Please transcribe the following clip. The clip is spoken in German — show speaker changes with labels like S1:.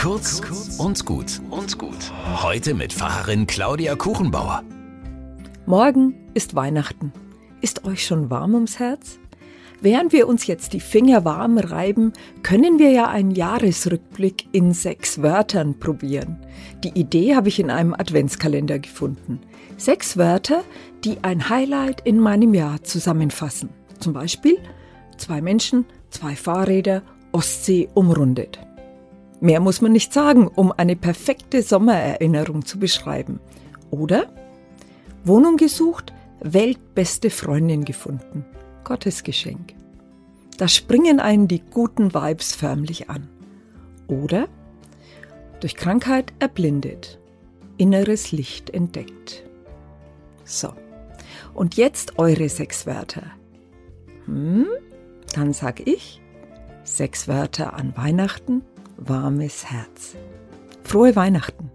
S1: Kurz und gut und gut. Heute mit Pfarrerin Claudia Kuchenbauer.
S2: Morgen ist Weihnachten. Ist euch schon warm ums Herz? Während wir uns jetzt die Finger warm reiben, können wir ja einen Jahresrückblick in sechs Wörtern probieren. Die Idee habe ich in einem Adventskalender gefunden. Sechs Wörter, die ein Highlight in meinem Jahr zusammenfassen. Zum Beispiel zwei Menschen, zwei Fahrräder, Ostsee umrundet. Mehr muss man nicht sagen, um eine perfekte Sommererinnerung zu beschreiben. Oder? Wohnung gesucht, weltbeste Freundin gefunden. Gottes Geschenk. Da springen einen die guten Vibes förmlich an. Oder? Durch Krankheit erblindet, inneres Licht entdeckt. So. Und jetzt eure sechs Wörter. Hm? Dann sag ich sechs Wörter an Weihnachten, warmes Herz. Frohe Weihnachten!